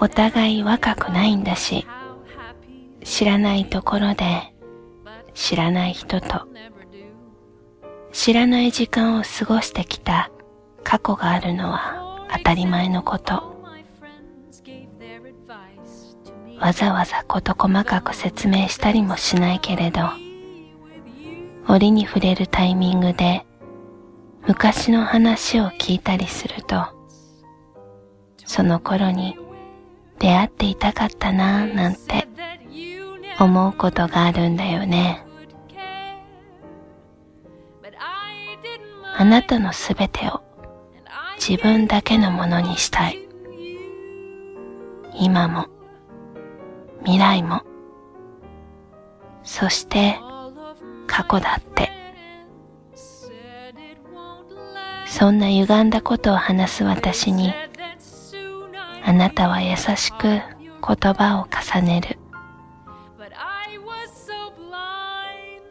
お互い若くないんだし、知らないところで知らない人と知らない時間を過ごしてきた過去があるのは当たり前のこと。わざわざ事細かく説明したりもしないけれど、折に触れるタイミングで昔の話を聞いたりすると、その頃に出会っていたかったなぁなんて思うことがあるんだよね。あなたのすべてを自分だけのものにしたい。今も、未来も、そして過去だって。そんな歪んだことを話す私に、なたは優しく言葉を重ねる。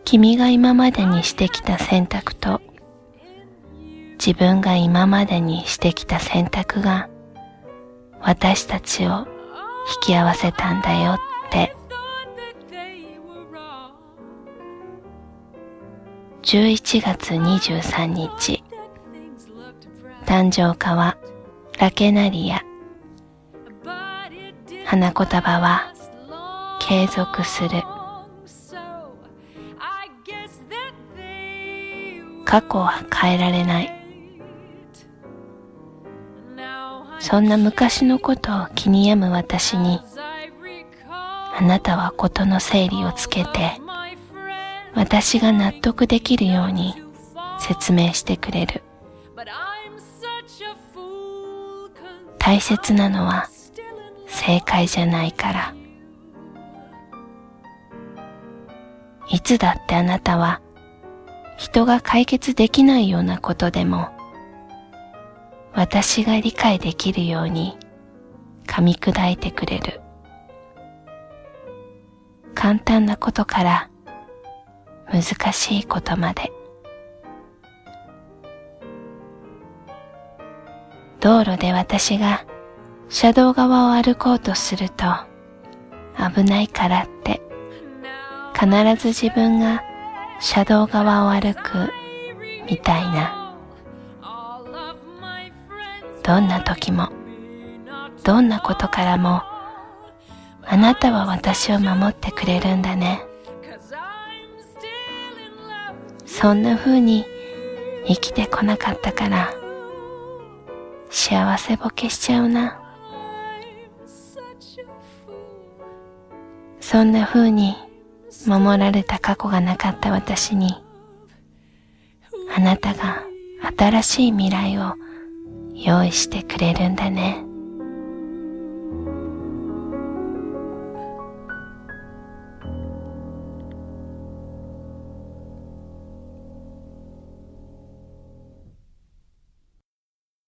君が今までにしてきた選択と自分が今までにしてきた選択が私たちを引き合わせたんだよって。11月23日。誕生花はラケナリア花言葉は継続する。過去は変えられない。そんな昔のことを気に病む私にあなたは事の整理をつけて私が納得できるように説明してくれる。大切なのは正解じゃないから。いつだってあなたは人が解決できないようなことでも私が理解できるように噛み砕いてくれる。簡単なことから難しいことまで。道路で私が車道側を歩こうとすると危ないからって必ず自分が車道側を歩くみたいなどんな時もどんなことからもあなたは私を守ってくれるんだね。そんな風に生きてこなかったから幸せぼけしちゃうな。そんな風に守られた過去がなかった私にあなたが新しい未来を用意してくれるんだね。